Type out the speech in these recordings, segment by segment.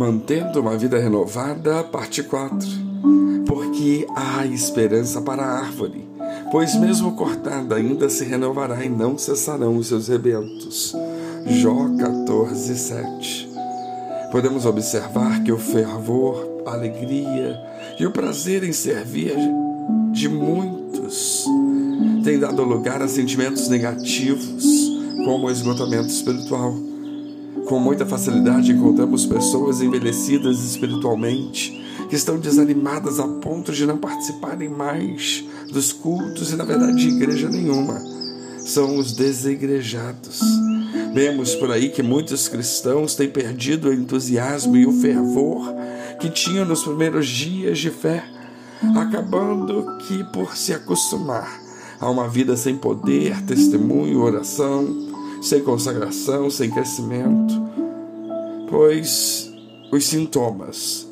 Mantendo uma vida renovada, parte 4. Porque há esperança para a árvore, pois mesmo cortada ainda se renovará e não cessarão os seus rebentos. Jó 14, 7. Podemos observar que o fervor, a alegria e o prazer em servir de muitos tem dado lugar a sentimentos negativos, como o esgotamento espiritual. Com muita facilidade encontramos pessoas envelhecidas espiritualmente que estão desanimadas a ponto de não participarem mais dos cultos e, na verdade, de igreja nenhuma. São os desigrejados. Vemos por aí que muitos cristãos têm perdido o entusiasmo e o fervor que tinham nos primeiros dias de fé, acabando que por se acostumar a uma vida sem poder, testemunho, oração, sem consagração, sem crescimento, pois os sintomas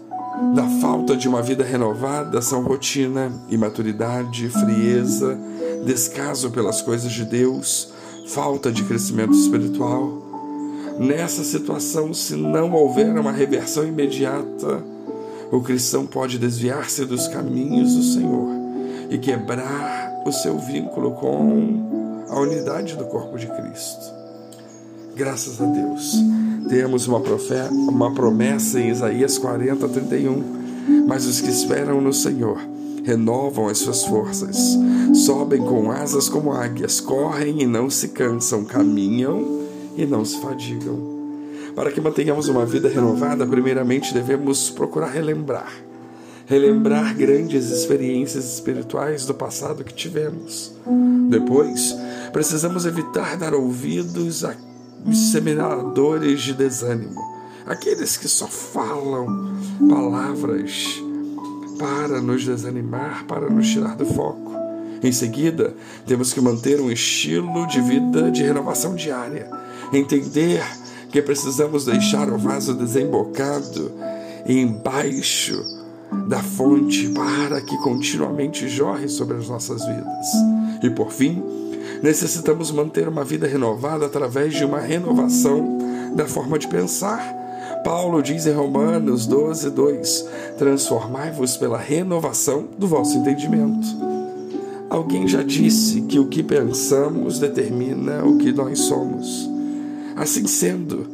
da falta de uma vida renovada são rotina, imaturidade, frieza, descaso pelas coisas de Deus, falta de crescimento espiritual. Nessa situação, se não houver uma reversão imediata, o cristão pode desviar-se dos caminhos do Senhor e quebrar o seu vínculo com a unidade do corpo de Cristo. Graças a Deus. Temos uma, profeta, uma promessa em Isaías 40, 31. Mas os que esperam no Senhor renovam as suas forças, sobem com asas como águias, correm e não se cansam, caminham e não se fadigam. Para que mantenhamos uma vida renovada, primeiramente devemos procurar relembrar. Relembrar grandes experiências espirituais do passado que tivemos. Depois, precisamos evitar dar ouvidos a os semeadores de desânimo, aqueles que só falam palavras para nos desanimar, para nos tirar do foco. Em seguida, temos que manter um estilo de vida de renovação diária, entender que precisamos deixar o vaso desembocado embaixo da fonte para que continuamente jorre sobre as nossas vidas. E por fim, necessitamos manter uma vida renovada através de uma renovação da forma de pensar. Paulo diz em Romanos 12, 2: Transformai-vos pela renovação do vosso entendimento. Alguém já disse que o que pensamos determina o que nós somos. Assim sendo,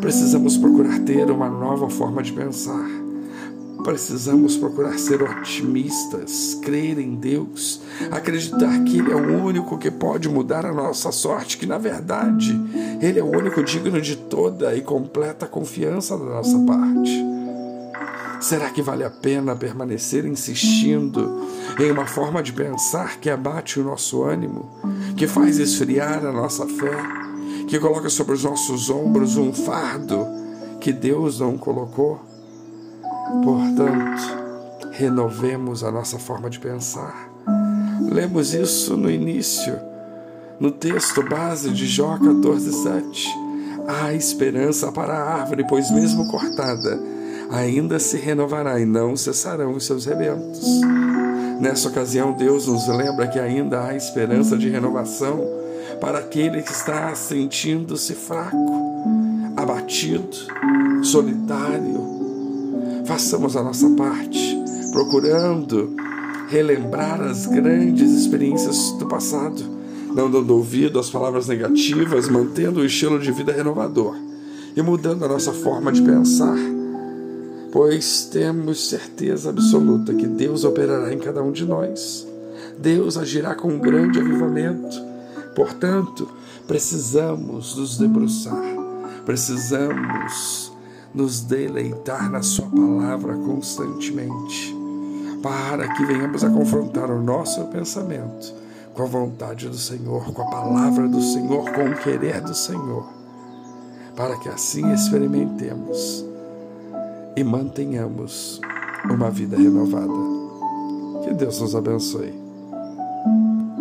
precisamos procurar ter uma nova forma de pensar Precisamos procurar ser otimistas, crer em Deus, acreditar que Ele é o único que pode mudar a nossa sorte, que na verdade Ele é o único digno de toda e completa confiança da nossa parte. Será que vale a pena permanecer insistindo em uma forma de pensar que abate o nosso ânimo, que faz esfriar a nossa fé, que coloca sobre os nossos ombros um fardo que Deus não colocou? Portanto, renovemos a nossa forma de pensar. Lemos isso no início, no texto base de Jó 14:7. Há esperança para a árvore, pois mesmo cortada, ainda se renovará e não cessarão os seus rebentos. Nessa ocasião, Deus nos lembra que ainda há esperança de renovação para aquele que está sentindo-se fraco, abatido, solitário, façamos a nossa parte, procurando relembrar as grandes experiências do passado, não dando ouvido às palavras negativas, mantendo o estilo de vida renovador e mudando a nossa forma de pensar, pois temos certeza absoluta que Deus operará em cada um de nós. Deus agirá com um grande avivamento. Portanto, precisamos nos debruçar, precisamos nos deleitar na Sua palavra constantemente, para que venhamos a confrontar o nosso pensamento com a vontade do Senhor, com a palavra do Senhor, com o querer do Senhor, para que assim experimentemos e mantenhamos uma vida renovada. Que Deus nos abençoe.